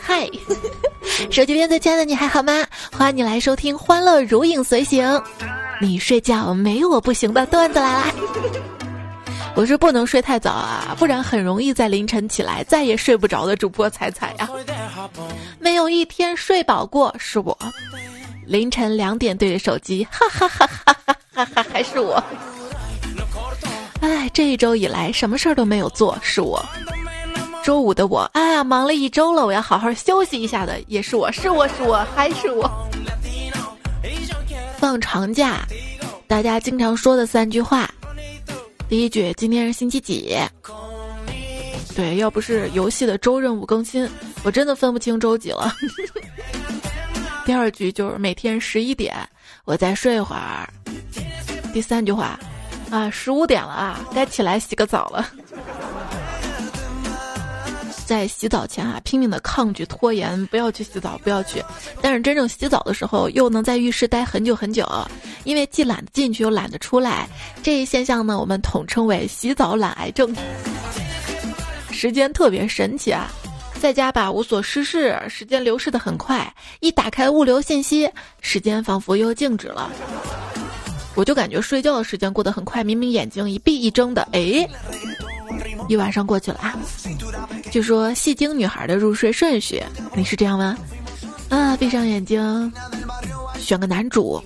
嗨，手机边最亲爱的你还好吗？欢迎你来收听《欢乐如影随形》，你睡觉没我不行的段子来啦！我是不能睡太早啊，不然很容易在凌晨起来再也睡不着的主播彩彩呀。没有一天睡饱过是我，凌晨两点对着手机，哈哈哈哈哈哈哈，还是我。哎，这一周以来什么事儿都没有做，是我。周五的我，哎呀，忙了一周了，我要好好休息一下的，也是我，是我是我还是我。放长假，大家经常说的三句话，第一句今天是星期几？对，要不是游戏的周任务更新，我真的分不清周几了。第二句就是每天十一点，我再睡会儿。第三句话，啊，十五点了啊，该起来洗个澡了。在洗澡前啊，拼命的抗拒拖延，不要去洗澡，不要去。但是真正洗澡的时候，又能在浴室待很久很久，因为既懒得进去，又懒得出来。这一现象呢，我们统称为洗澡懒癌症。时间特别神奇啊，在家吧无所事事，时间流逝的很快。一打开物流信息，时间仿佛又静止了。我就感觉睡觉的时间过得很快，明明眼睛一闭一睁的，哎。一晚上过去了啊！就说戏精女孩的入睡顺序，你是这样吗？啊，闭上眼睛，选个男主，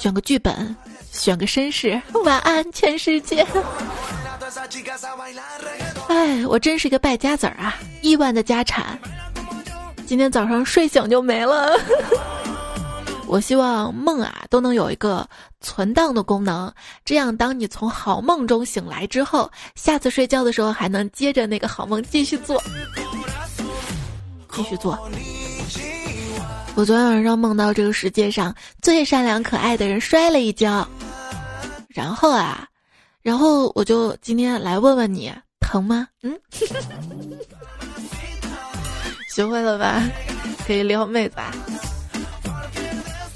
选个剧本，选个绅士，晚安全世界。哎，我真是个败家子儿啊！亿万的家产，今天早上睡醒就没了。我希望梦啊都能有一个存档的功能，这样当你从好梦中醒来之后，下次睡觉的时候还能接着那个好梦继续做，继续做。我昨天晚上梦到这个世界上最善良可爱的人摔了一跤，然后啊，然后我就今天来问问你，疼吗？嗯，学会了吧？可以撩妹子。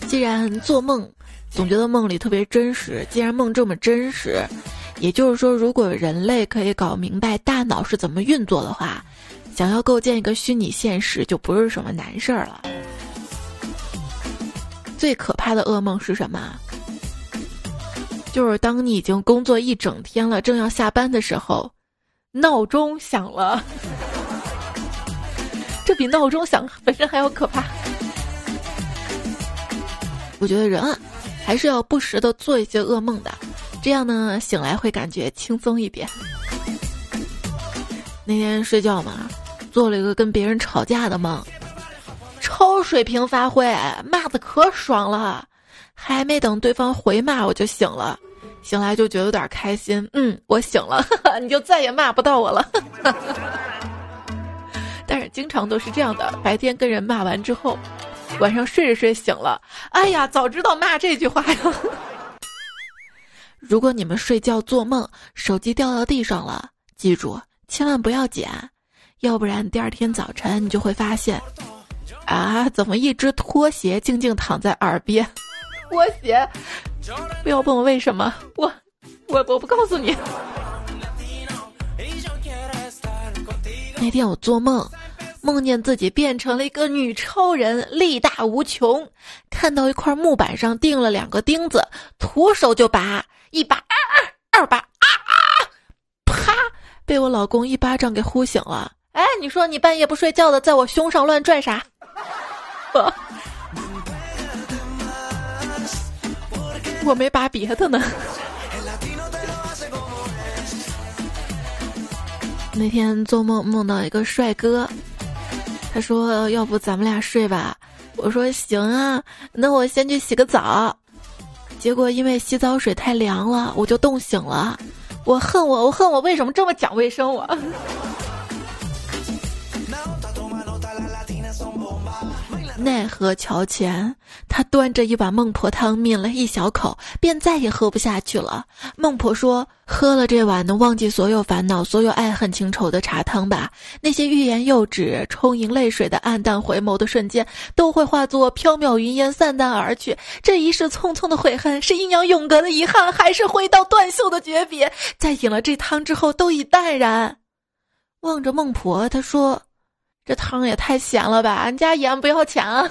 既然做梦总觉得梦里特别真实，既然梦这么真实，也就是说，如果人类可以搞明白大脑是怎么运作的话，想要构建一个虚拟现实就不是什么难事儿了。最可怕的噩梦是什么？就是当你已经工作一整天了，正要下班的时候，闹钟响了。这比闹钟响本身还要可怕。我觉得人啊，还是要不时的做一些噩梦的，这样呢，醒来会感觉轻松一点。那天睡觉嘛，做了一个跟别人吵架的梦，超水平发挥，骂的可爽了，还没等对方回骂，我就醒了，醒来就觉得有点开心，嗯，我醒了，你就再也骂不到我了。但是经常都是这样的，白天跟人骂完之后。晚上睡着睡醒了，哎呀，早知道骂这句话呀！如果你们睡觉做梦，手机掉到地上了，记住千万不要捡，要不然第二天早晨你就会发现，啊，怎么一只拖鞋静静躺在耳边？拖鞋，不要问我为什么，我，我我不告诉你。那天我做梦。梦见自己变成了一个女超人，力大无穷。看到一块木板上钉了两个钉子，徒手就拔，一拔啊啊，二拔啊啊，啪，被我老公一巴掌给呼醒了。哎，你说你半夜不睡觉的，在我胸上乱拽啥？我没拔别的呢。那天做梦梦到一个帅哥。他说：“要不咱们俩睡吧？”我说：“行啊，那我先去洗个澡。”结果因为洗澡水太凉了，我就冻醒了。我恨我，我恨我为什么这么讲卫生我。奈何桥前，他端着一碗孟婆汤，抿了一小口，便再也喝不下去了。孟婆说：“喝了这碗，能忘记所有烦恼，所有爱恨情仇的茶汤吧？那些欲言又止、充盈泪水的黯淡回眸的瞬间，都会化作缥缈云烟，散淡而去。这一世匆匆的悔恨，是阴阳永隔的遗憾，还是挥刀断袖的诀别？在饮了这汤之后，都已淡然。”望着孟婆，他说。这汤也太咸了吧！俺家盐不要钱啊！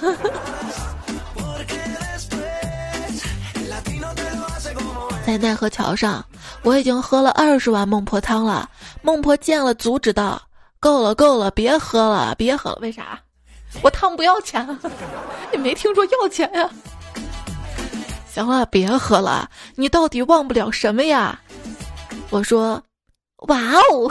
在奈何桥上，我已经喝了二十碗孟婆汤了。孟婆见了，阻止道：“够了，够了，别喝了，别喝了。为啥？我汤不要钱，你没听说要钱呀？行了，别喝了。你到底忘不了什么呀？”我说：“哇哦。”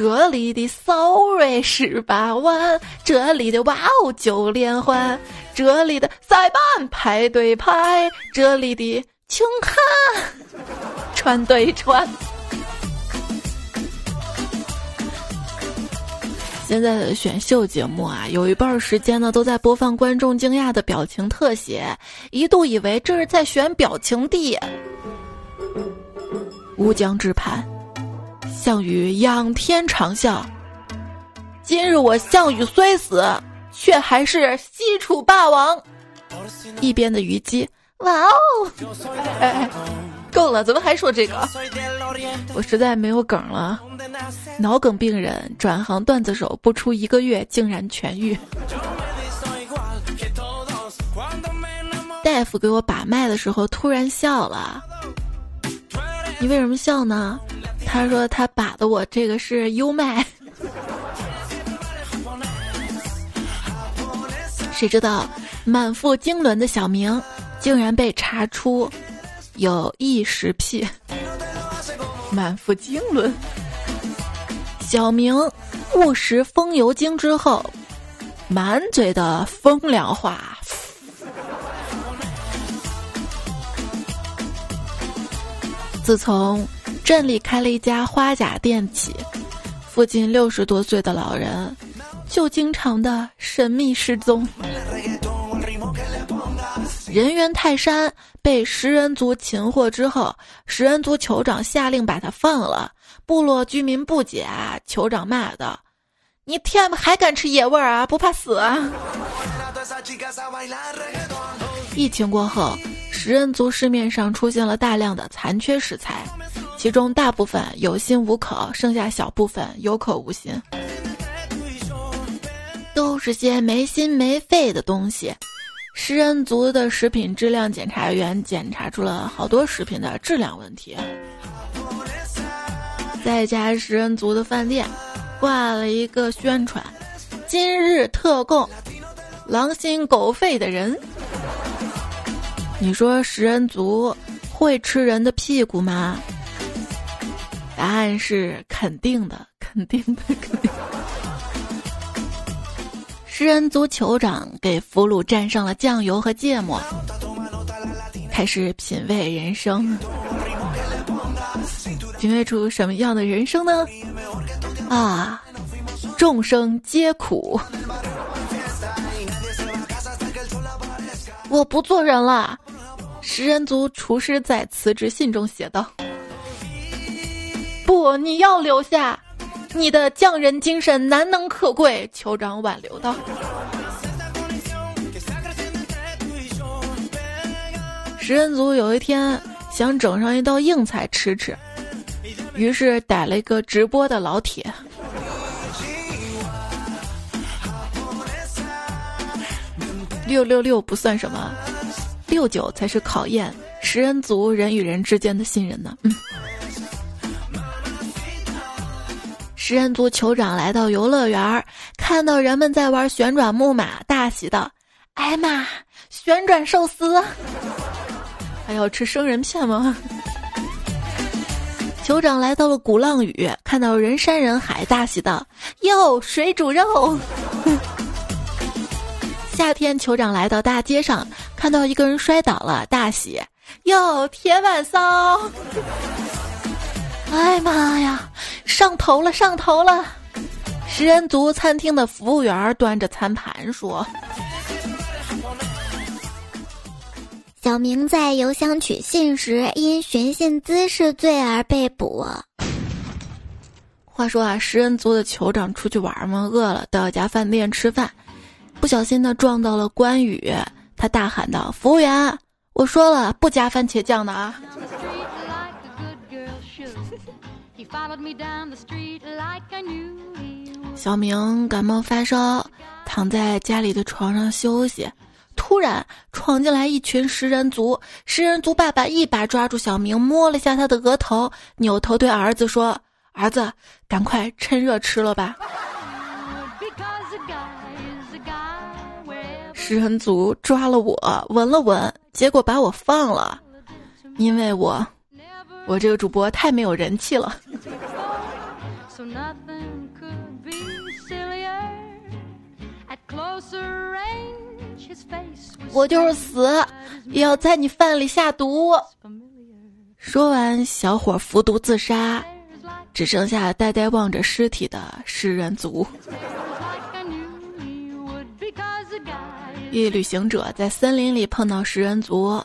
这里的 sorry 十八万，这里的哇哦九连环，这里的塞班排队排，这里的请看穿对穿。现在的选秀节目啊，有一半时间呢都在播放观众惊讶的表情特写，一度以为这是在选表情帝。乌江之畔。项羽仰天长啸：“今日我项羽虽死，却还是西楚霸王。”一边的虞姬：“哇哦，哎，够了，怎么还说这个？我实在没有梗了。脑梗病人转行段子手，不出一个月竟然痊愈。大夫给我把脉的时候突然笑了，你为什么笑呢？”他说他把的我这个是优麦，谁知道满腹经纶的小明竟然被查出有异食癖。满腹经纶，小明误食风油精之后，满嘴的风凉话。自从。镇里开了一家花甲店起，附近六十多岁的老人就经常的神秘失踪。人猿泰山被食人族擒获之后，食人族酋长下令把他放了。部落居民不解，酋长骂道：“你天还敢吃野味啊？不怕死啊？”疫情过后，食人族市面上出现了大量的残缺食材。其中大部分有心无口，剩下小部分有口无心，都是些没心没肺的东西。食人族的食品质量检查员检查出了好多食品的质量问题。在一家食人族的饭店，挂了一个宣传：“今日特供，狼心狗肺的人。”你说食人族会吃人的屁股吗？答案是肯定的，肯定的，肯定。食人族酋长给俘虏蘸上了酱油和芥末，开始品味人生。品味出什么样的人生呢？啊，众生皆苦。我不做人了。食人族厨师在辞职信中写道。不，你要留下，你的匠人精神难能可贵。酋长挽留道。食人族有一天想整上一道硬菜吃吃，于是逮了一个直播的老铁。六六六不算什么，六九才是考验食人族人与人之间的信任呢。嗯。食人族酋长来到游乐园，看到人们在玩旋转木马，大喜道：“哎妈，旋转寿司！还要吃生人片吗？” 酋长来到了鼓浪屿，看到人山人海，大喜道：“哟，水煮肉！” 夏天，酋长来到大街上，看到一个人摔倒了，大喜：“哟，铁板烧！”哎妈呀！上头了，上头了！食人族餐厅的服务员端着餐盘说：“小明在邮箱取信时因寻衅滋事罪而被捕。”话说啊，食人族的酋长出去玩嘛，饿了到一家饭店吃饭，不小心呢撞到了关羽，他大喊道：“服务员，我说了不加番茄酱的啊！”小明感冒发烧，躺在家里的床上休息，突然闯进来一群食人族。食人族爸爸一把抓住小明，摸了下他的额头，扭头对儿子说：“儿子，赶快趁热吃了吧。”食人族抓了我，闻了闻，结果把我放了，因为我，我这个主播太没有人气了。我就是死，也要在你饭里下毒。说完，小伙服毒自杀，只剩下呆呆望着尸体的食人族。一旅行者在森林里碰到食人族，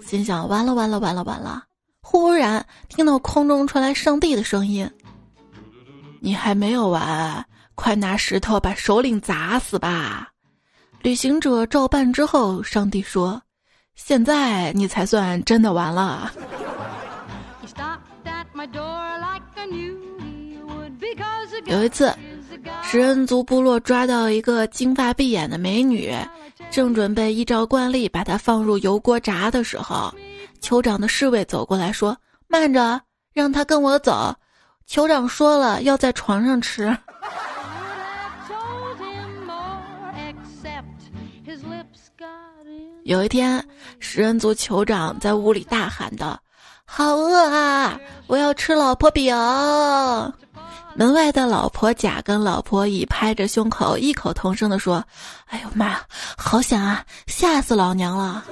心想：完了完了完了完了！忽然听到空中传来上帝的声音：“你还没有完，快拿石头把首领砸死吧！”旅行者照办之后，上帝说：“现在你才算真的完了。”有一次，食人族部落抓到一个金发碧眼的美女，正准备依照惯例把她放入油锅炸的时候，酋长的侍卫走过来说：“慢着，让她跟我走。”酋长说了，要在床上吃。有一天，食人族酋长在屋里大喊道：“好饿啊！我要吃老婆饼。”门外的老婆甲跟老婆乙拍着胸口，异口同声地说：“哎呦妈呀，好想啊！吓死老娘了！”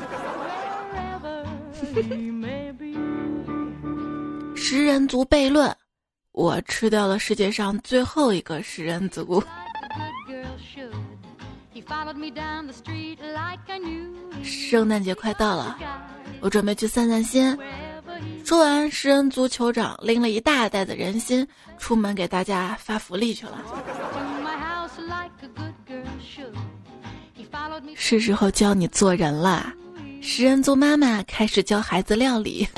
食人族悖论：我吃掉了世界上最后一个食人族。圣诞节快到了，我准备去散散心。说完，食人族酋长拎了一大袋子人心，出门给大家发福利去了。是时候教你做人了。食人族妈妈开始教孩子料理。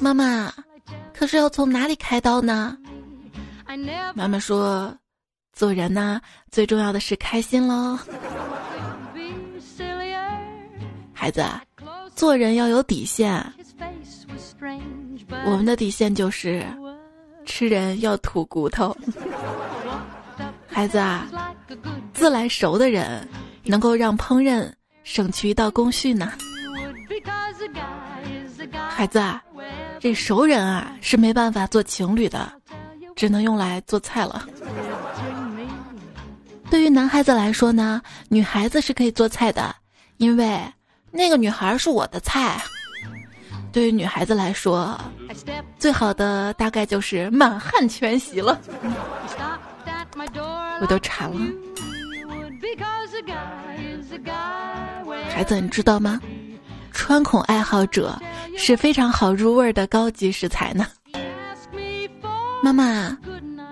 妈妈，可是要从哪里开刀呢？妈妈说。做人呢，最重要的是开心喽。孩子，做人要有底线。我们的底线就是吃人要吐骨头。孩子啊，自来熟的人能够让烹饪省去一道工序呢。孩子啊，这熟人啊是没办法做情侣的，只能用来做菜了。对于男孩子来说呢，女孩子是可以做菜的，因为那个女孩是我的菜。对于女孩子来说，最好的大概就是满汉全席了。我都馋了。孩子，你知道吗？穿孔爱好者是非常好入味的高级食材呢。妈妈。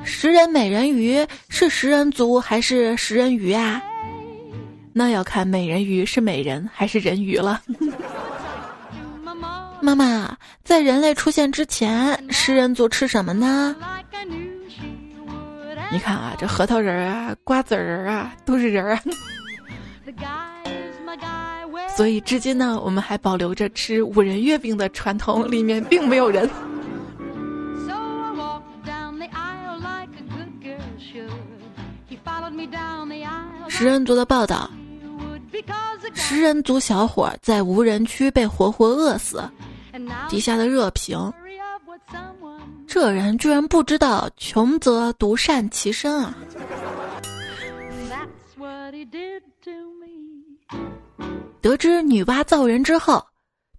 食人美人鱼是食人族还是食人鱼啊？那要看美人鱼是美人还是人鱼了。妈妈，在人类出现之前，食人族吃什么呢？你看啊，这核桃仁儿啊、瓜子仁儿啊，都是人啊。所以至今呢，我们还保留着吃五仁月饼的传统，里面并没有人。食人族的报道：食人族小伙在无人区被活活饿死，底下的热评：这人居然不知道穷则独善其身啊！得知女娲造人之后，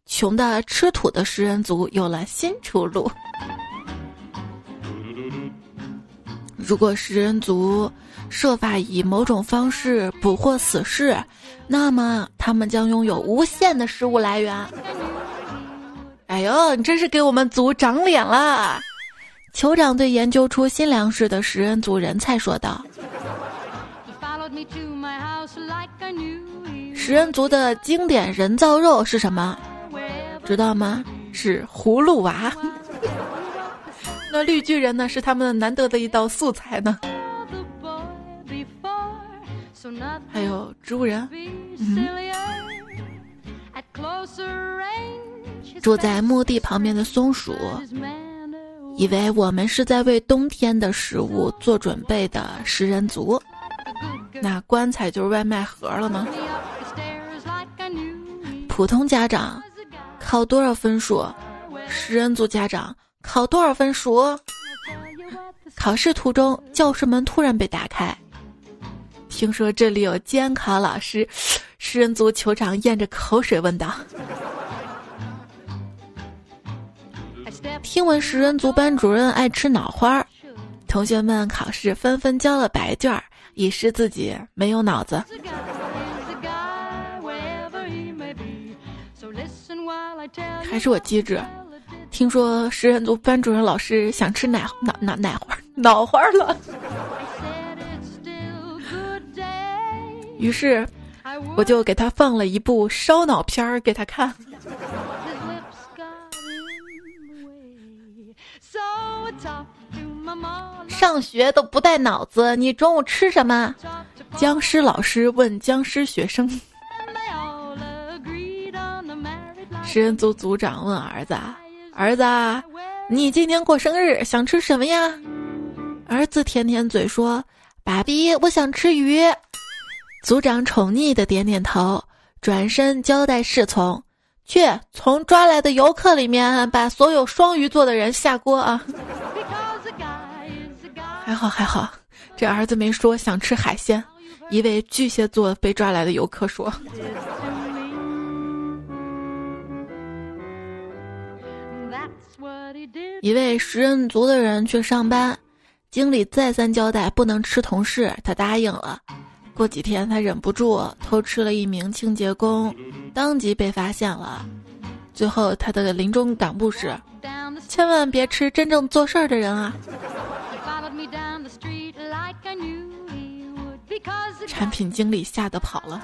穷的吃土的食人族有了新出路。如果食人族设法以某种方式捕获死士，那么他们将拥有无限的食物来源。哎呦，你真是给我们族长脸了！酋长对研究出新粮食的食人族人才说道：“食人族的经典人造肉是什么？知道吗？是葫芦娃。”那绿巨人呢，是他们难得的一道素材呢。还有植物人，嗯，住在墓地旁边的松鼠，以为我们是在为冬天的食物做准备的食人族，那棺材就是外卖盒了吗？普通家长考多少分数？食人族家长考多少分数？考试途中，教室门突然被打开。听说这里有监考老师，食人族酋长咽着口水问道：“听闻食人族班主任爱吃脑花，同学们考试纷纷交了白卷儿，以示自己没有脑子。”还是我机智。听说食人族班主任老师想吃奶脑脑奶花脑花了。于是，我就给他放了一部烧脑片儿给他看。上学都不带脑子，你中午吃什么？僵尸老师问僵尸学生。食人族族长问儿子：“儿子，你今天过生日，想吃什么呀？”儿子舔舔嘴说：“爸比，我想吃鱼。”族长宠溺的点点头，转身交代侍从：“去从抓来的游客里面把所有双鱼座的人下锅啊！”还好还好，这儿子没说想吃海鲜。一位巨蟹座被抓来的游客说：“一位食人族的人去上班，经理再三交代不能吃同事，他答应了。”过几天，他忍不住偷吃了一名清洁工，当即被发现了。最后，他的临终感悟是：千万别吃真正做事儿的人啊！产品经理吓得跑了。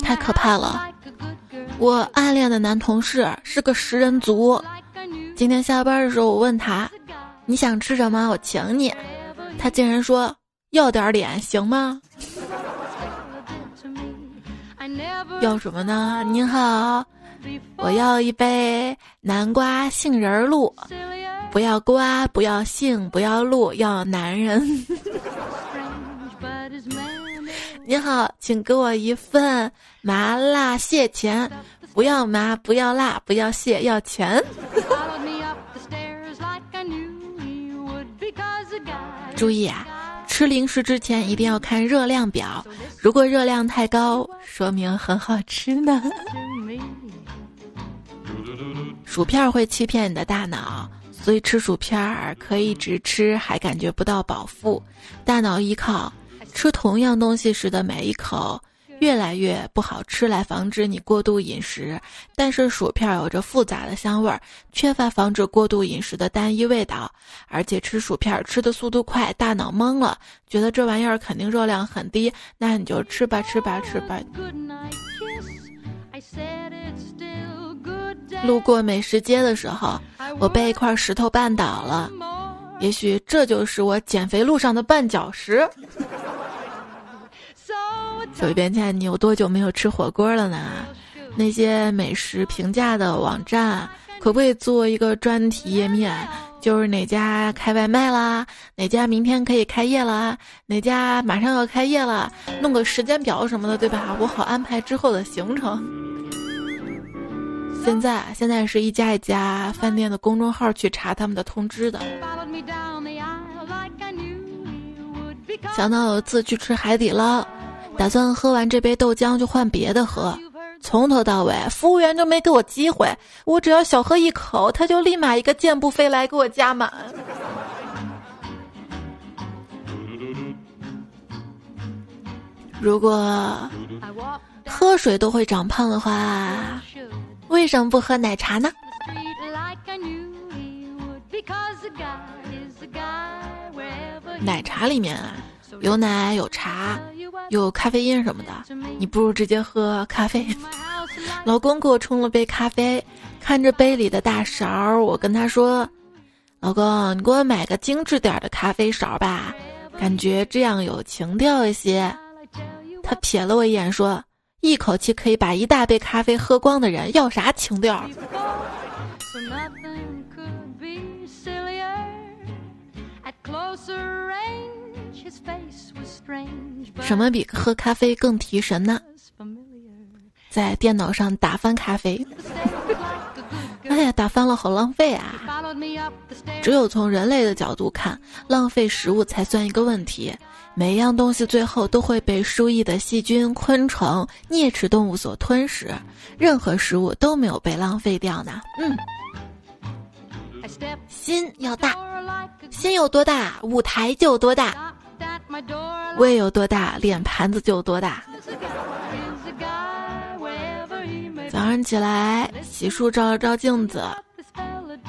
太可怕了！我暗恋的男同事是个食人族。今天下班的时候，我问他：“你想吃什么？我请你。”他竟然说：“要点脸行吗？” 要什么呢？您好，我要一杯南瓜杏仁露，不要瓜，不要杏，不要露，要男人。你好，请给我一份麻辣蟹钳，不要麻，不要辣，不要蟹，要钱。注意啊，吃零食之前一定要看热量表，如果热量太高，说明很好吃呢。薯片会欺骗你的大脑，所以吃薯片儿可以只吃还感觉不到饱腹，大脑依靠吃同样东西时的每一口。越来越不好吃，来防止你过度饮食。但是薯片有着复杂的香味儿，缺乏防止过度饮食的单一味道。而且吃薯片吃的速度快，大脑懵了，觉得这玩意儿肯定热量很低，那你就吃吧，吃吧，吃吧。路过美食街的时候，我被一块石头绊倒了，也许这就是我减肥路上的绊脚石。手一边欠，你有多久没有吃火锅了呢？那些美食评价的网站，可不可以做一个专题页面？就是哪家开外卖啦，哪家明天可以开业啦，哪家马上要开业了，弄个时间表什么的，对吧？我好安排之后的行程。现在，现在是一家一家饭店的公众号去查他们的通知的。想到有次去吃海底捞。打算喝完这杯豆浆就换别的喝，从头到尾服务员都没给我机会。我只要小喝一口，他就立马一个箭步飞来给我加满。如果喝水都会长胖的话，为什么不喝奶茶呢？奶茶里面啊，有奶有茶。有咖啡因什么的，你不如直接喝咖啡。老公给我冲了杯咖啡，看着杯里的大勺，我跟他说：“老公，你给我买个精致点的咖啡勺吧，感觉这样有情调一些。”他瞥了我一眼说：“一口气可以把一大杯咖啡喝光的人，要啥情调？”什么比喝咖啡更提神呢？在电脑上打翻咖啡。哎呀，打翻了好浪费啊！只有从人类的角度看，浪费食物才算一个问题。每一样东西最后都会被输液的细菌、昆虫、啮齿动物所吞食，任何食物都没有被浪费掉呢。嗯，心要大，心有多大，舞台就有多大。胃有多大，脸盘子就有多大。早上起来洗漱，照了照镜子，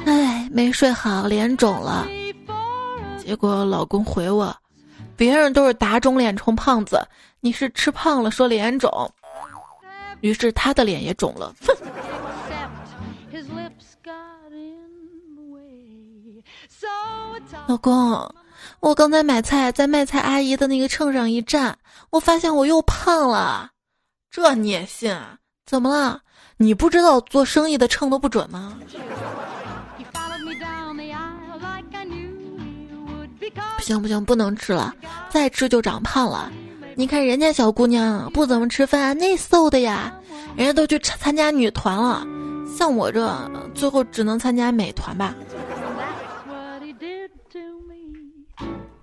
哎，没睡好，脸肿了。结果老公回我：“别人都是打肿脸充胖子，你是吃胖了说脸肿。”于是他的脸也肿了。老公。我刚才买菜，在卖菜阿姨的那个秤上一站，我发现我又胖了。这你也信啊？怎么了？你不知道做生意的秤都不准吗？不行不行，不能吃了，再吃就长胖了。你看人家小姑娘不怎么吃饭，那瘦的呀，人家都去参加女团了，像我这最后只能参加美团吧。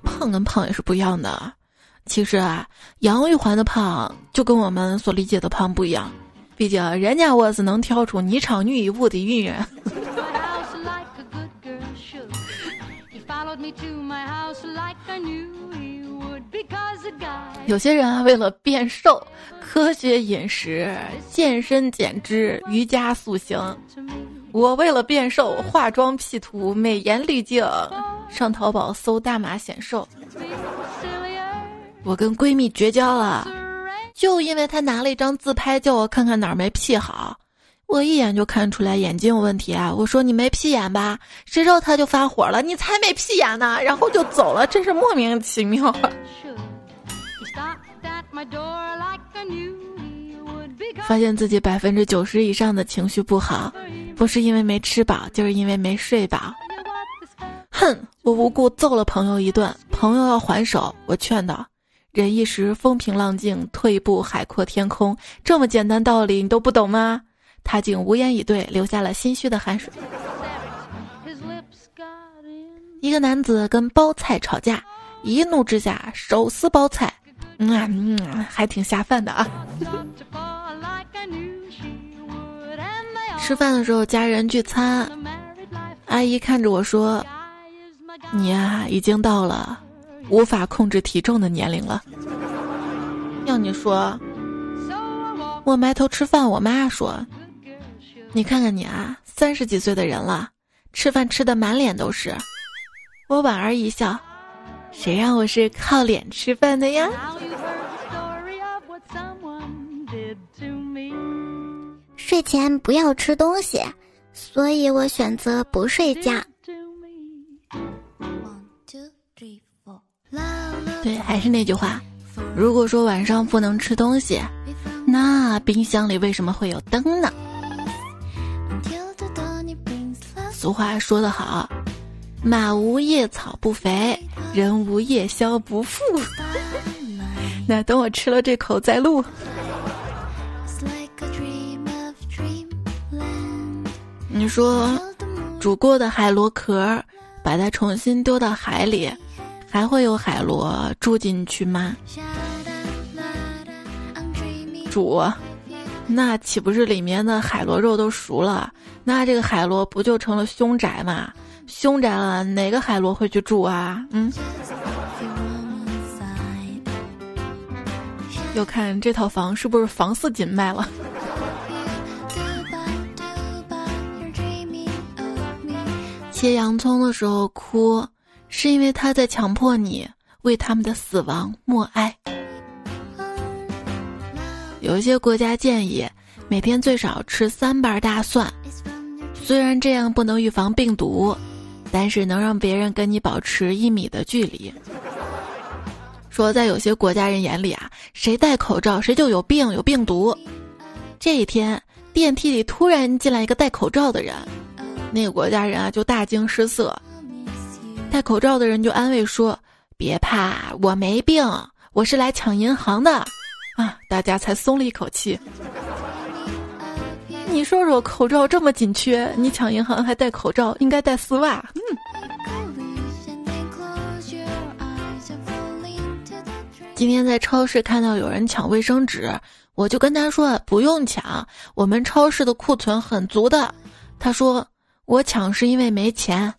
胖跟胖也是不一样的，其实啊，杨玉环的胖就跟我们所理解的胖不一样，毕竟人家我是能挑出霓裳羽衣舞的艺人。有些人啊，为了变瘦，科学饮食、健身减脂、瑜伽塑形。我为了变瘦，化妆 P 图、美颜滤镜，上淘宝搜大码显瘦。我跟闺蜜绝交了，就因为她拿了一张自拍，叫我看看哪儿没 P 好。我一眼就看出来眼睛有问题啊！我说你没屁眼吧？谁知道他就发火了，你才没屁眼呢！然后就走了，真是莫名其妙。发现自己百分之九十以上的情绪不好，不是因为没吃饱，就是因为没睡饱。哼，我无故揍了朋友一顿，朋友要还手，我劝道：“忍一时风平浪静，退一步海阔天空。”这么简单道理你都不懂吗？他竟无言以对，留下了心虚的汗水。一个男子跟包菜吵架，一怒之下手撕包菜，嗯嗯，还挺下饭的啊。吃饭的时候，家人聚餐，阿姨看着我说：“你呀，已经到了无法控制体重的年龄了。”要你说，我埋头吃饭，我妈说：“你看看你啊，三十几岁的人了，吃饭吃的满脸都是。”我莞尔一笑：“谁让我是靠脸吃饭的呀？”睡前不要吃东西，所以我选择不睡觉。对，还是那句话，如果说晚上不能吃东西，那冰箱里为什么会有灯呢？俗话说得好，马无夜草不肥，人无夜宵不富。那等我吃了这口再录。你说，煮过的海螺壳，把它重新丢到海里，还会有海螺住进去吗？煮，那岂不是里面的海螺肉都熟了？那这个海螺不就成了凶宅吗？凶宅了，哪个海螺会去住啊？嗯。又看这套房是不是房四锦卖了？切洋葱的时候哭，是因为他在强迫你为他们的死亡默哀。有一些国家建议每天最少吃三瓣大蒜，虽然这样不能预防病毒，但是能让别人跟你保持一米的距离。说在有些国家人眼里啊，谁戴口罩谁就有病有病毒。这一天电梯里突然进来一个戴口罩的人，那个国家人啊就大惊失色。戴口罩的人就安慰说：“别怕，我没病，我是来抢银行的。”啊，大家才松了一口气。你说说，口罩这么紧缺，你抢银行还戴口罩，应该戴丝袜。嗯。今天在超市看到有人抢卫生纸，我就跟他说不用抢，我们超市的库存很足的。他说我抢是因为没钱。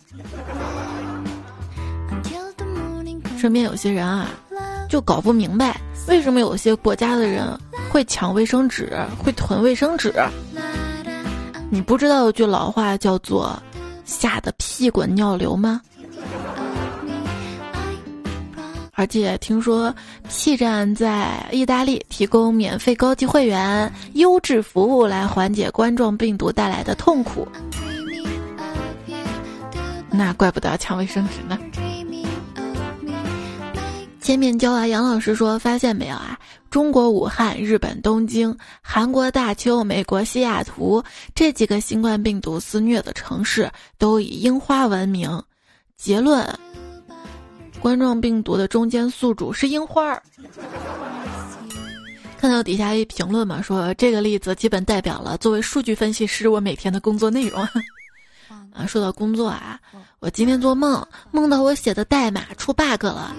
身边有些人啊，就搞不明白为什么有些国家的人会抢卫生纸，会囤卫生纸。你不知道有句老话叫做“吓得屁滚尿流”吗？而且听说 P 站在意大利提供免费高级会员、优质服务来缓解冠状病毒带来的痛苦。那怪不得要抢卫生纸呢。千面交啊，杨老师说，发现没有啊？中国武汉、日本东京、韩国大邱、美国西雅图这几个新冠病毒肆虐的城市都以樱花闻名。结论。冠状病毒的中间宿主是樱花儿。看到底下一评论嘛，说这个例子基本代表了作为数据分析师我每天的工作内容。啊，说到工作啊，我今天做梦梦到我写的代码出 bug 了，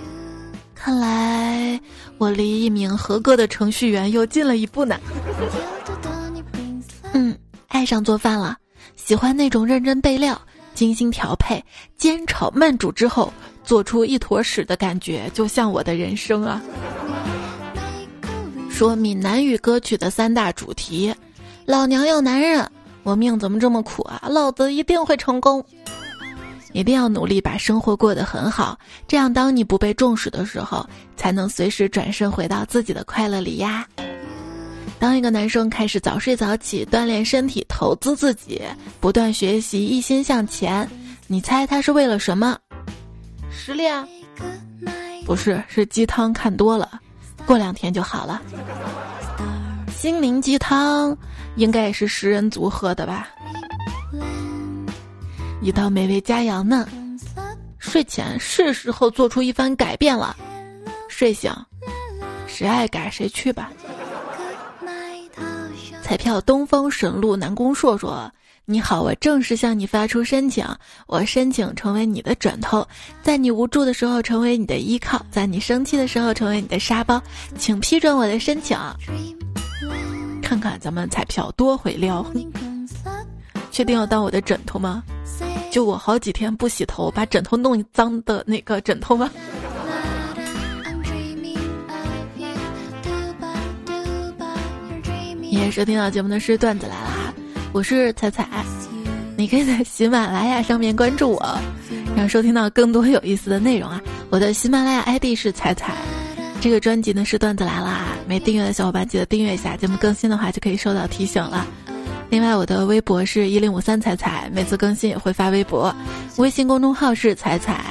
看来我离一名合格的程序员又近了一步呢。嗯，爱上做饭了，喜欢那种认真备料、精心调配、煎炒焖煮之后。做出一坨屎的感觉，就像我的人生啊！说闽南语歌曲的三大主题：老娘要男人，我命怎么这么苦啊？老子一定会成功！一定要努力把生活过得很好，这样当你不被重视的时候，才能随时转身回到自己的快乐里呀！当一个男生开始早睡早起，锻炼身体，投资自己，不断学习，一心向前，你猜他是为了什么？失恋？不是，是鸡汤看多了，过两天就好了。心灵鸡汤应该也是食人族喝的吧？一道美味佳肴呢。睡前是时候做出一番改变了。睡醒，谁爱改谁去吧。彩票东风神鹿南宫硕硕。你好，我正式向你发出申请，我申请成为你的枕头，在你无助的时候成为你的依靠，在你生气的时候成为你的沙包，请批准我的申请。看看咱们彩票多会撩，确定要当我的枕头吗？就我好几天不洗头，把枕头弄脏的那个枕头吗？你也收听到节目的是段子来了。我是彩彩，你可以在喜马拉雅上面关注我，然后收听到更多有意思的内容啊！我的喜马拉雅 ID 是彩彩，这个专辑呢是段子来啦，没订阅的小伙伴记得订阅一下，节目更新的话就可以收到提醒了。另外，我的微博是一零五三彩彩，每次更新也会发微博，微信公众号是彩彩。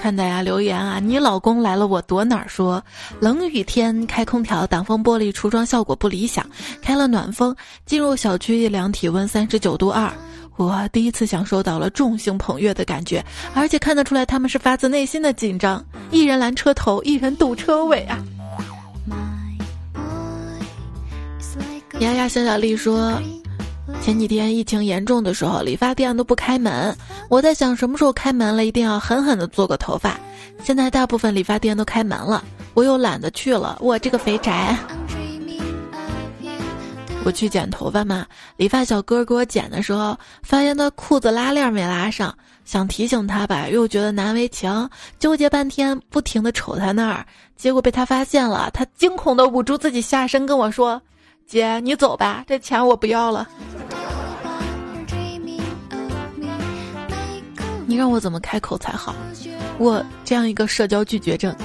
看大家留言啊！你老公来了，我躲哪儿？说冷雨天开空调，挡风玻璃除霜效果不理想。开了暖风，进入小区一量体温三十九度二。我第一次享受到了众星捧月的感觉，而且看得出来他们是发自内心的紧张。一人拦车头，一人堵车尾啊！丫丫小小丽说。前几天疫情严重的时候，理发店都不开门。我在想什么时候开门了，一定要狠狠的做个头发。现在大部分理发店都开门了，我又懒得去了。我这个肥宅，我去剪头发嘛。理发小哥给我剪的时候，发现他裤子拉链没拉上，想提醒他吧，又觉得难为情，纠结半天，不停的瞅他那儿。结果被他发现了，他惊恐的捂住自己下身，跟我说。姐，你走吧，这钱我不要了。你让我怎么开口才好？我这样一个社交拒绝症，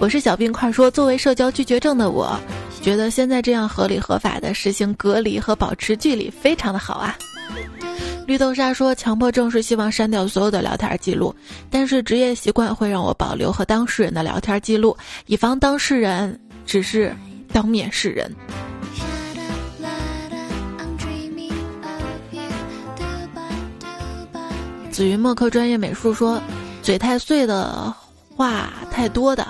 我是小冰块说，作为社交拒绝症的我，觉得现在这样合理合法的实行隔离和保持距离非常的好啊。绿豆沙说：“强迫症是希望删掉所有的聊天记录，但是职业习惯会让我保留和当事人的聊天记录，以防当事人只是当面试人。”子云墨客专业美术说：“嘴太碎的话太多的，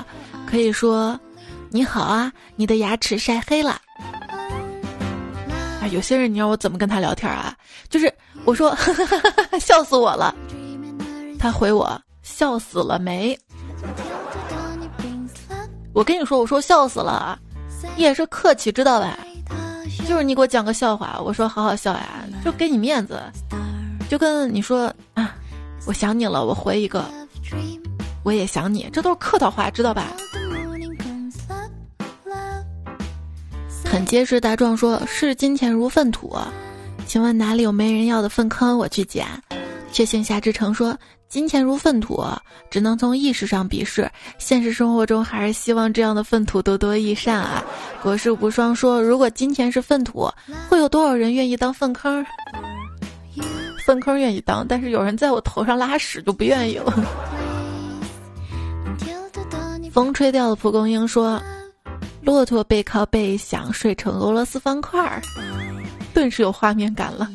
可以说你好啊，你的牙齿晒黑了。”啊，有些人你让我怎么跟他聊天啊？就是我说 笑死我了，他回我笑死了没？我跟你说，我说笑死了，你也是客气知道吧？就是你给我讲个笑话，我说好好笑呀，就给你面子，就跟你说啊，我想你了，我回一个，我也想你，这都是客套话，知道吧？很结实大壮说：“视金钱如粪土，请问哪里有没人要的粪坑？我去捡。”确信夏之城说：“金钱如粪土，只能从意识上鄙视，现实生活中还是希望这样的粪土多多益善啊。”国士无双说：“如果金钱是粪土，会有多少人愿意当粪坑？粪坑愿意当，但是有人在我头上拉屎就不愿意了。”风吹掉了蒲公英说。骆驼背靠背想睡成俄罗斯方块儿，顿时有画面感了。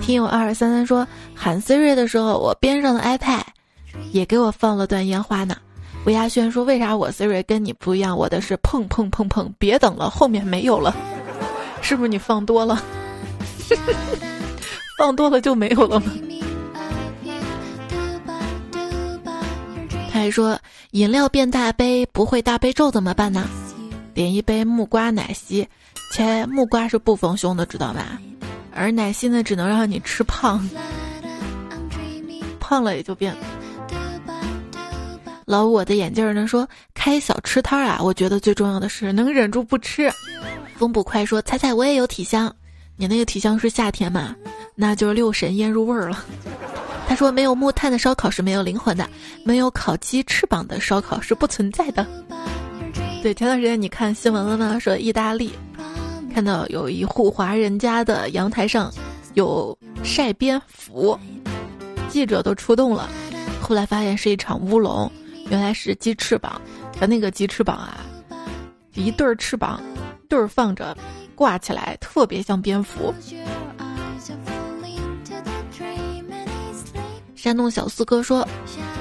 听友二二三三说喊 Siri 的时候，我边上的 iPad 也给我放了段烟花呢。吴亚轩说为啥我 Siri 跟你不一样？我的是砰砰砰砰，别等了，后面没有了，是不是你放多了？放多了就没有了吗？他还说。饮料变大杯不会大悲咒怎么办呢？点一杯木瓜奶昔，切木瓜是不丰胸的，知道吧？而奶昔呢，只能让你吃胖，胖了也就变。老，我的眼镜呢？说开小吃摊啊，我觉得最重要的是能忍住不吃。风不快说彩彩我也有体香，你那个体香是夏天嘛？那就是六神腌入味儿了。他说：“没有木炭的烧烤是没有灵魂的，没有烤鸡翅膀的烧烤是不存在的。”对，前段时间你看新闻了吗？说意大利看到有一户华人家的阳台上有晒蝙蝠，记者都出动了，后来发现是一场乌龙，原来是鸡翅膀。他那个鸡翅膀啊，一对儿翅膀对儿放着，挂起来特别像蝙蝠。山东小四哥说：“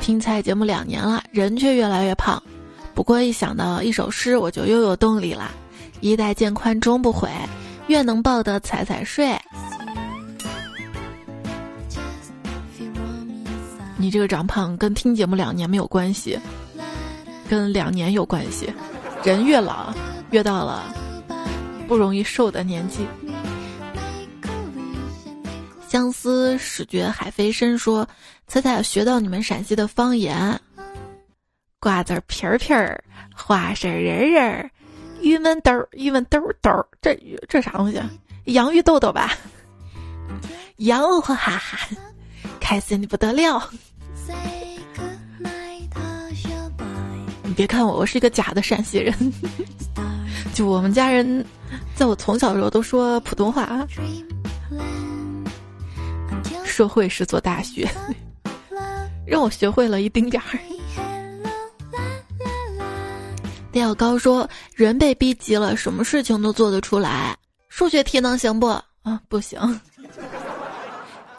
听彩节目两年了，人却越来越胖。不过一想到一首诗，我就又有动力了。衣带渐宽终不悔，愿能抱得彩彩睡。”你这个长胖跟听节目两年没有关系，跟两年有关系。人越老，越到了不容易瘦的年纪。相思始觉海飞深，说：“彩彩学到你们陕西的方言，瓜子皮儿皮儿，花生仁仁，郁闷豆儿郁闷豆儿豆儿，这这啥东西？洋芋豆豆吧？洋哈哈哈，开心的不得了。你别看我，我是一个假的陕西人，就我们家人，在我从小的时候都说普通话啊。”社会是座大学，让我学会了一丁点儿。廖高说：“人被逼急了，什么事情都做得出来。数学题能行不？啊，不行。”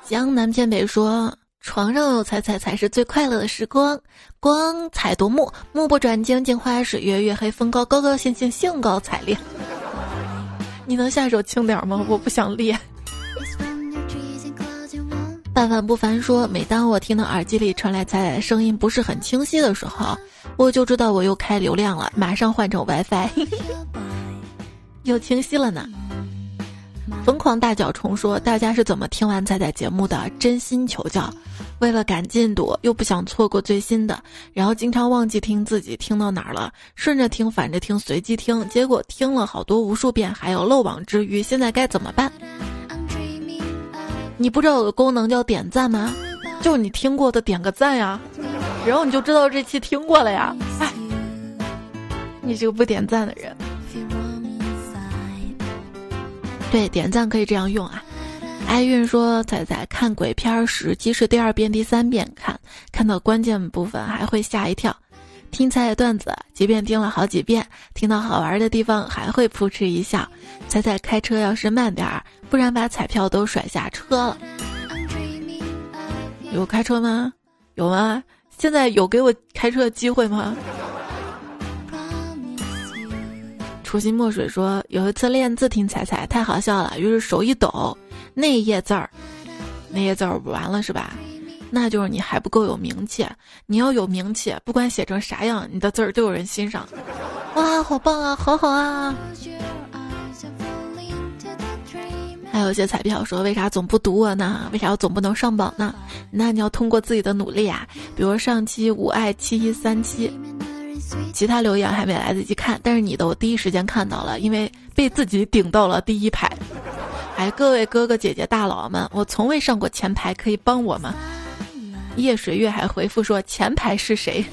江南偏北说：“床上有彩彩才是最快乐的时光。光彩夺目，目不转睛，镜花水月，月黑风高，高高兴兴，兴高采烈。你能下手轻点吗？我不想练。”范范不凡说：“每当我听到耳机里传来彩彩的声音不是很清晰的时候，我就知道我又开流量了，马上换成 WiFi，又清晰了呢。”疯狂大脚虫说：“大家是怎么听完彩彩节目的？真心求教。为了赶进度，又不想错过最新的，然后经常忘记听自己听到哪儿了，顺着听，反着听，随机听，结果听了好多无数遍，还有漏网之鱼，现在该怎么办？”你不知道有个功能叫点赞吗？就你听过的点个赞呀，然后你就知道这期听过了呀。哎，你这个不点赞的人。对，点赞可以这样用啊。哀韵说：“彩彩看鬼片时，即使第二遍、第三遍看，看到关键部分还会吓一跳。听彩彩段子，即便听了好几遍，听到好玩的地方还会扑哧一笑。彩彩开车要是慢点儿，不然把彩票都甩下车了。有开车吗？有吗？现在有给我开车的机会吗？”初心墨水说：“有一次练字听彩彩太好笑了，于是手一抖。”那一页字儿，那页字儿完了是吧？那就是你还不够有名气。你要有名气，不管写成啥样，你的字儿都有人欣赏。哇，好棒啊，好好啊！还有一些彩票说，为啥总不读我呢？为啥我总不能上榜呢？那你要通过自己的努力啊。比如上期五爱七一三七，其他留言还没来得及看，但是你的我第一时间看到了，因为被自己顶到了第一排。哎，各位哥哥姐姐大佬们，我从未上过前排，可以帮我吗？夜水月还回复说前排是谁？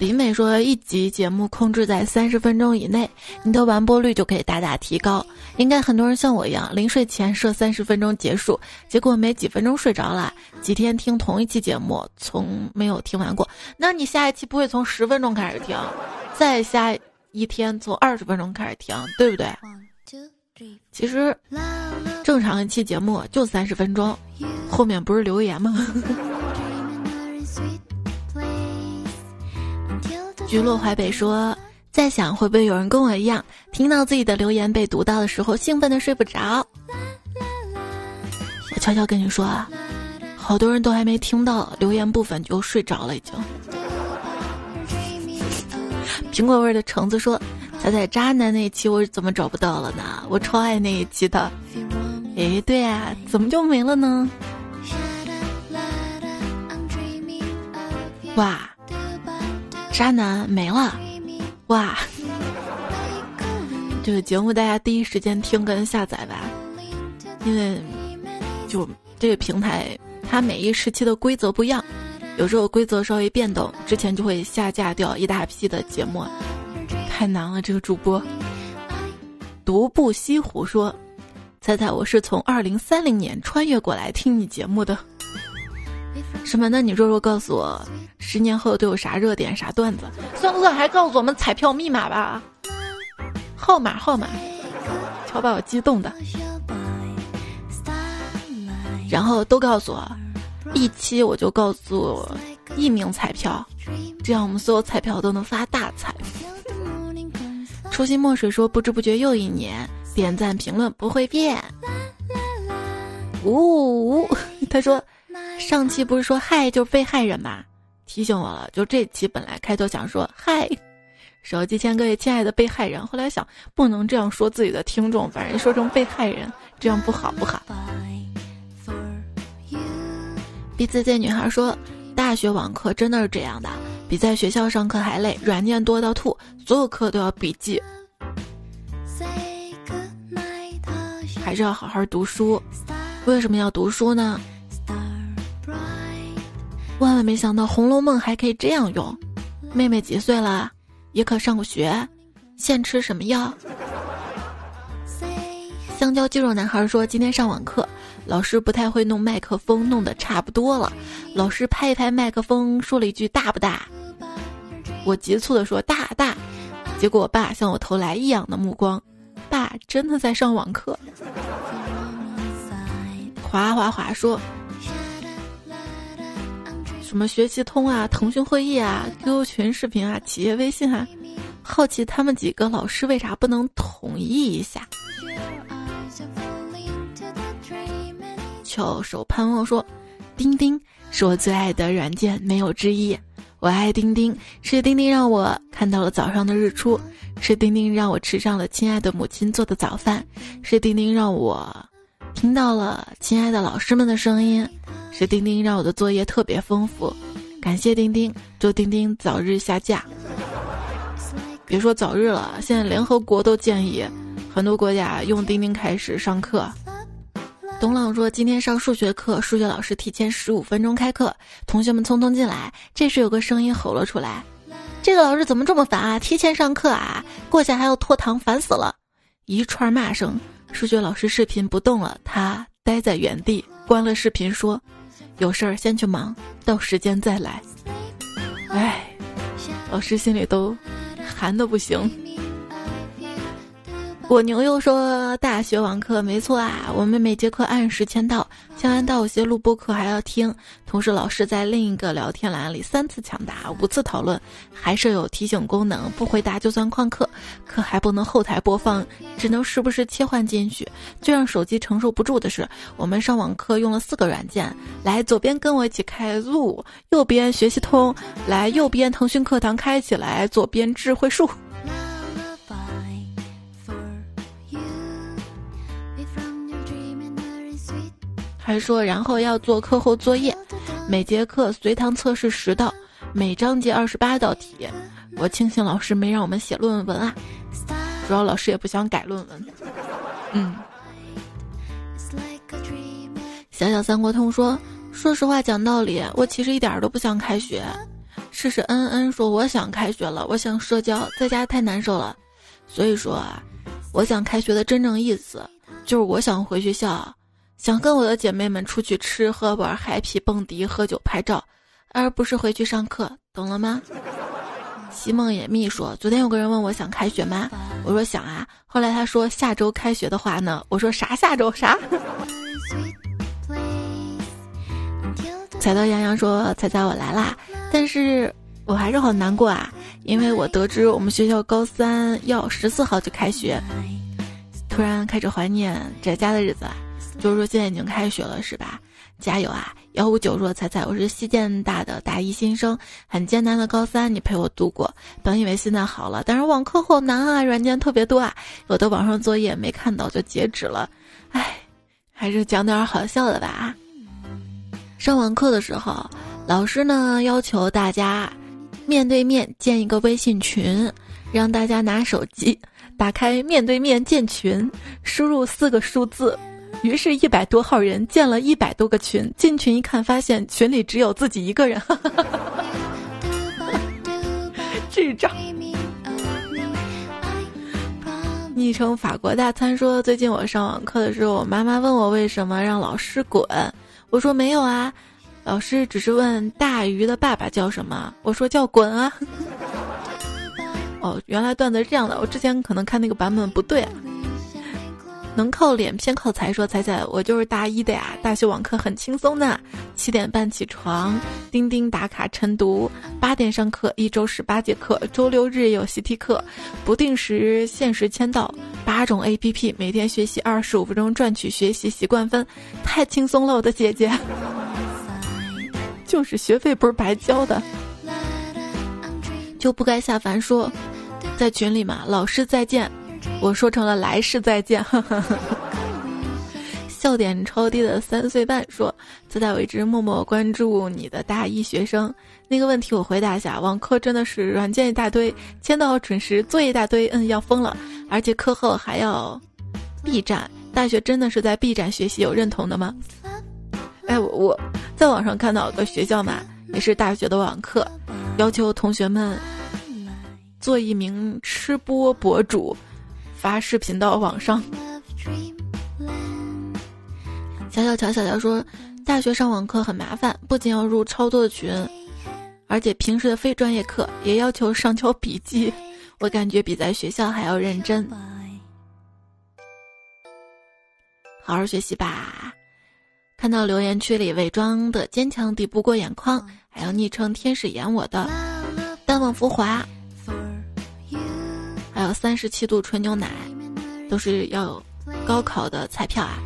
李美说一集节目控制在三十分钟以内，你的完播率就可以大大提高。应该很多人像我一样，临睡前设三十分钟结束，结果没几分钟睡着了。几天听同一期节目，从没有听完过。那你下一期不会从十分钟开始听，再下？一天从二十分钟开始听，对不对？其实正常一期节目就三十分钟，后面不是留言吗？菊落淮北说，在想会不会有人跟我一样，听到自己的留言被读到的时候，兴奋的睡不着。我悄悄跟你说啊，好多人都还没听到留言部分就睡着了，已经。苹果味的橙子说：“彩彩渣男那一期我怎么找不到了呢？我超爱那一期的。哎，对呀，怎么就没了呢？哇，渣男没了！哇，这 个节目大家第一时间听跟下载吧，因为就这个平台它每一时期的规则不一样。”有时候规则稍微变动，之前就会下架掉一大批的节目，太难了。这个主播独步西湖说：“猜猜我是从二零三零年穿越过来听你节目的，什么？那你弱弱告诉我，十年后都有啥热点、啥段子？算不算还告诉我们彩票密码吧？号码号码，瞧把我激动的。然后都告诉我。”一期我就告诉一名彩票，这样我们所有彩票都能发大财。初心墨水说：“不知不觉又一年，点赞评论不会变。”呜呜，他说：“上期不是说嗨就是被害人吗？提醒我了。就这期本来开头想说嗨，手机前各位亲爱的被害人，后来想不能这样说自己的听众，反正说成被害人，这样不好不好。”第四届女孩说：“大学网课真的是这样的，比在学校上课还累，软件多到吐，所有课都要笔记，还是要好好读书。为什么要读书呢？万万没想到《红楼梦》还可以这样用。妹妹几岁了？也可上过学。现吃什么药？”香蕉肌肉男孩说：“今天上网课。”老师不太会弄麦克风，弄得差不多了。老师拍一拍麦克风，说了一句：“大不大？”我急促地说：“大大。”结果我爸向我投来异样的目光。爸真的在上网课。滑滑滑说：“什么学习通啊，腾讯会议啊，QQ 群视频啊，企业微信啊，好奇他们几个老师为啥不能统一一下？”翘首盼望说：“钉钉是我最爱的软件，没有之一。我爱钉钉，是钉钉让我看到了早上的日出，是钉钉让我吃上了亲爱的母亲做的早饭，是钉钉让我听到了亲爱的老师们的声音，是钉钉让我的作业特别丰富。感谢钉钉，祝钉钉早日下架。别说早日了，现在联合国都建议很多国家用钉钉开始上课。”董朗说：“今天上数学课，数学老师提前十五分钟开课，同学们匆匆进来。这时有个声音吼了出来：‘这个老师怎么这么烦啊？提前上课啊，过下还要拖堂，烦死了！一串骂声。数学老师视频不动了，他呆在原地，关了视频说：“有事儿先去忙，到时间再来。”哎，老师心里都寒的不行。我牛又说：“大学网课没错啊，我们每节课按时签到，签完到有些录播课还要听。同时，老师在另一个聊天栏里三次抢答，五次讨论，还设有提醒功能，不回答就算旷课。课还不能后台播放，只能时不时切换进去。最让手机承受不住的是，我们上网课用了四个软件。来，左边跟我一起开路，右边学习通，来右边腾讯课堂开起来，左边智慧树。”还说，然后要做课后作业，每节课随堂测试十道，每章节二十八道题。我庆幸老师没让我们写论文啊，主要老师也不想改论文。嗯。小小三国通说，说实话讲道理，我其实一点都不想开学。试试恩恩说，我想开学了，我想社交，在家太难受了。所以说啊，我想开学的真正意思，就是我想回学校。想跟我的姐妹们出去吃喝玩嗨皮蹦迪喝酒拍照，而不是回去上课，懂了吗？西梦魇蜜说：“昨天有个人问我想开学吗？我说想啊。后来他说下周开学的话呢，我说啥下周啥？”彩豆洋洋说：“彩彩我来啦，但是我还是好难过啊，因为我得知我们学校高三要十四号就开学，突然开始怀念宅家的日子。”就是说现在已经开学了是吧？加油啊！幺五九说彩彩，我是西建大的大一新生，很艰难的高三你陪我度过。本以为现在好了，但是网课好难啊，软件特别多啊，有的网上作业没看到就截止了。唉，还是讲点好笑的吧。上网课的时候，老师呢要求大家面对面建一个微信群，让大家拿手机打开面对面建群，输入四个数字。于是，一百多号人建了一百多个群，进群一看，发现群里只有自己一个人，智障。昵称法国大餐说：“最近我上网课的时候，我妈妈问我为什么让老师滚，我说没有啊，老师只是问大鱼的爸爸叫什么，我说叫滚啊。哦，原来段子是这样的，我之前可能看那个版本不对。”能靠脸偏靠财，说彩彩，我就是大一的呀。大学网课很轻松的，七点半起床，钉钉打卡晨读，八点上课，一周十八节课，周六日有习题课，不定时限时签到，八种 A P P，每天学习二十五分钟，赚取学习习惯分，太轻松了，我的姐姐。就是学费不是白交的，就不该下凡说，在群里嘛，老师再见。我说成了来世再见，笑点超低的三岁半说：“自在为之，默默关注你的大一学生。那个问题我回答一下，网课真的是软件一大堆，签到准时，作业一大堆，嗯，要疯了。而且课后还要 B 站，大学真的是在 B 站学习，有认同的吗？哎，我我在网上看到个学校嘛，也是大学的网课，要求同学们做一名吃播博主。”发视频到网上。小小乔小乔说，大学上网课很麻烦，不仅要入超多的群，而且平时的非专业课也要求上交笔记，我感觉比在学校还要认真。好好学习吧。看到留言区里伪装的坚强抵不过眼眶，还有昵称天使演我的淡忘浮华。还有三十七度纯牛奶，都是要高考的彩票啊！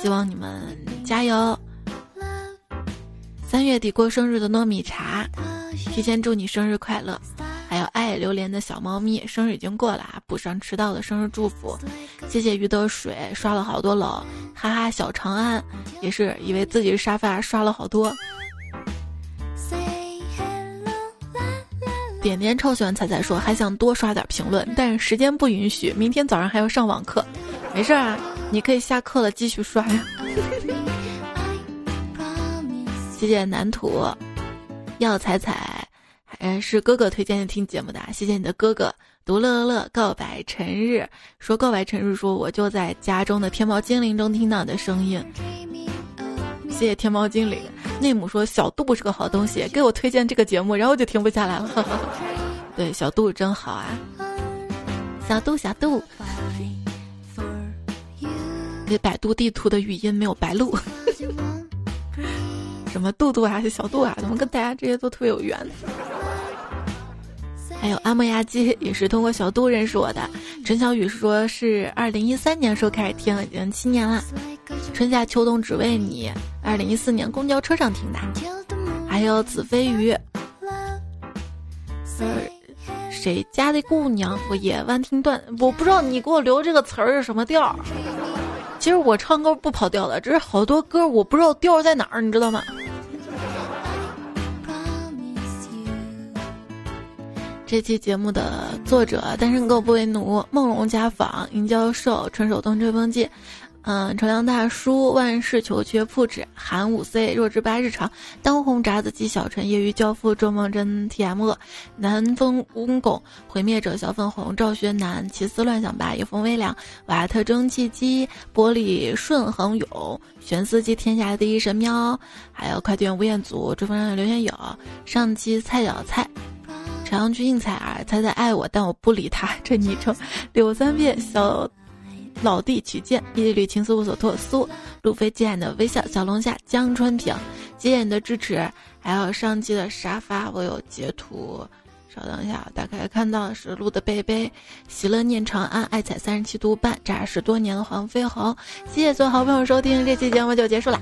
希望你们加油。三月底过生日的糯米茶，提前祝你生日快乐。还有爱榴莲的小猫咪，生日已经过了啊，补上迟到的生日祝福。谢谢鱼得水刷了好多楼，哈哈小长安也是以为自己是沙发刷了好多。点点超喜欢彩彩说还想多刷点评论，但是时间不允许，明天早上还要上网课。没事啊，你可以下课了继续刷呀。谢谢南土，要彩彩，嗯，是哥哥推荐的听节目的，谢谢你的哥哥。独乐乐告白陈日说告白陈日说我就在家中的天猫精灵中听到你的声音，谢谢天猫精灵。内姆说小度是个好东西，给我推荐这个节目，然后就停不下来了。对，小度真好啊，小度小度。给百度地图的语音没有白录。什么杜杜啊，小杜啊，怎么跟大家这些都特别有缘？还有阿莫亚基也是通过小杜认识我的。陈小雨说是二零一三年时候开始听，已经七年了。春夏秋冬只为你，二零一四年公交车上听的。还有子飞鱼，谁家的姑娘？我夜晚听段，我不知道你给我留这个词儿是什么调。其实我唱歌不跑调的，只是好多歌我不知道调在哪儿，你知道吗？这期节目的作者：单身狗不为奴、梦龙家访、尹教授、纯手动吹风机。嗯，乘凉大叔、万事求缺、铺纸、韩五 C、弱智八日常、当红炸子鸡、小陈、业余教父、周梦真、TM、南风蜈蚣、毁灭者、小粉红、赵学南、奇思乱想吧、夜风微凉、瓦特蒸汽机、玻璃顺恒勇、玄司机、天下第一神喵，还有快递员吴彦祖、追风上刘天友、上期菜小菜、朝阳区应采儿、猜猜爱我但我不理他，这昵称柳三变小。老弟取剑，一缕情丝无所托。苏路飞惊艳的微笑，小龙虾江春平，谢谢你的支持。还有上期的沙发，我有截图。稍等一下，打开看到的是鹿的贝贝，喜乐念长安，爱踩三十七度半，扎实多年的黄飞鸿。谢谢所有好朋友收听，这期节目就结束了。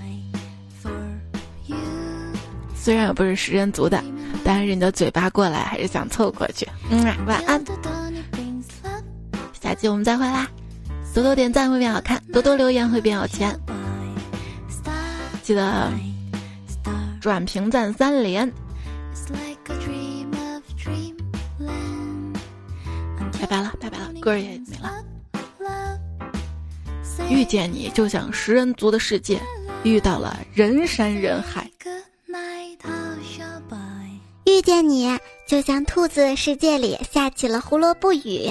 虽然我不是食人族的，但是你的嘴巴过来还是想凑过去。嗯，晚安。下期我们再会啦。多多点赞会变好看，多多留言会变有钱。记得转评赞三连。拜拜了，拜拜了，歌也没了。遇见你就像食人族的世界，遇到了人山人海。遇见你就像兔子世界里下起了胡萝卜雨。